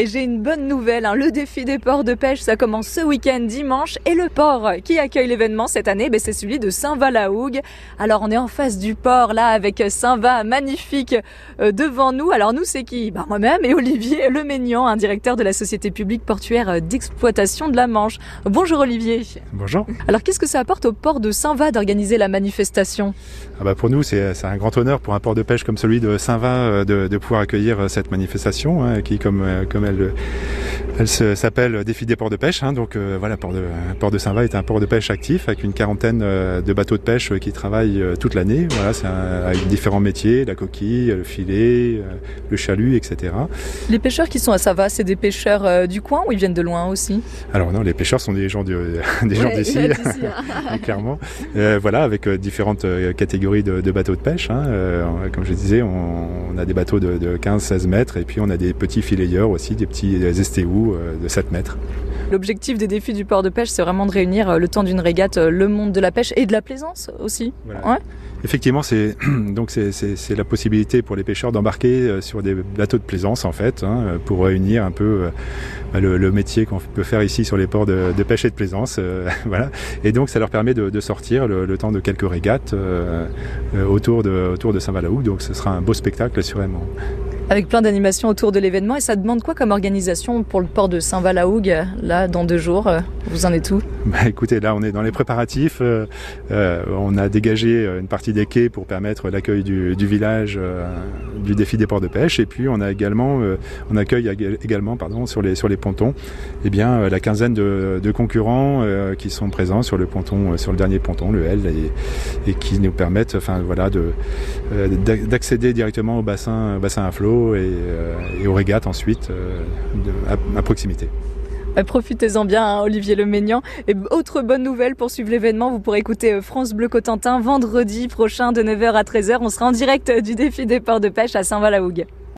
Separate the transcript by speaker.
Speaker 1: Et j'ai une bonne nouvelle, hein. le défi des ports de pêche, ça commence ce week-end dimanche et le port qui accueille l'événement cette année, ben, c'est celui de Saint-Va-la-Hougue. Alors on est en face du port là avec Saint-Va magnifique euh, devant nous. Alors nous c'est qui? Ben, Moi-même et Olivier Leménian, un directeur de la société publique portuaire d'exploitation de la Manche. Bonjour Olivier.
Speaker 2: Bonjour.
Speaker 1: Alors qu'est-ce que ça apporte au port de Saint-Va d'organiser la manifestation?
Speaker 2: Ah bah Pour nous c'est un grand honneur pour un port de pêche comme celui de Saint-Va euh, de, de, pouvoir accueillir cette manifestation hein, qui comme, euh, comme elle, elle s'appelle Défi des ports de pêche. Hein, donc euh, voilà, port de, port de Saint-Va est un port de pêche actif avec une quarantaine euh, de bateaux de pêche qui travaillent euh, toute l'année. Voilà, c'est avec différents métiers, la coquille, le filet, le chalut, etc.
Speaker 1: Les pêcheurs qui sont à Saint-Va, c'est des pêcheurs du coin ou ils viennent de loin aussi?
Speaker 2: Alors non, les pêcheurs sont des gens des gens d'ici, hein. clairement. voilà, avec différentes catégories de, de bateaux de pêche. Hein. comme je disais, on, on a des bateaux de, de 15-16 mètres et puis on a des petits filayeurs aussi, des petits estéous euh, de 7 mètres.
Speaker 1: L'objectif des défis du port de pêche, c'est vraiment de réunir euh, le temps d'une régate, euh, le monde de la pêche et de la plaisance aussi.
Speaker 2: Voilà. Ouais. Effectivement, c'est donc c'est la possibilité pour les pêcheurs d'embarquer sur des bateaux de plaisance en fait, hein, pour réunir un peu bah, le, le, métier qu'on peut faire ici sur les ports de, de pêche et de plaisance, euh, voilà. Et donc ça leur permet de, de sortir le, le, temps de quelques régates euh, autour de autour de Saint-Valahouk. Donc ce sera un beau spectacle assurément
Speaker 1: avec plein d'animations autour de l'événement. Et ça demande quoi comme organisation pour le port de Saint-Valahougue, là, dans deux jours Vous en êtes où?
Speaker 2: Bah, Écoutez, là, on est dans les préparatifs. Euh, euh, on a dégagé une partie des quais pour permettre l'accueil du, village euh, du défi des ports de pêche. Et puis, on a également, euh, on accueille également, pardon, sur les sur les pontons, eh bien, euh, la quinzaine de, concurrents euh, qui sont présents sur le ponton, sur le dernier ponton, le L, et, qui nous permettent, voilà, de d'accéder directement au bassin, bassin à flot et, euh, aux régates ensuite euh, à, proximité.
Speaker 1: Profitez-en bien, hein, Olivier Leménian. Et autre bonne nouvelle pour suivre l'événement, vous pourrez écouter euh, France Bleu Cotentin vendredi prochain de 9h à 13h. On sera en direct du défi des ports de pêche à Saint-Valahougue.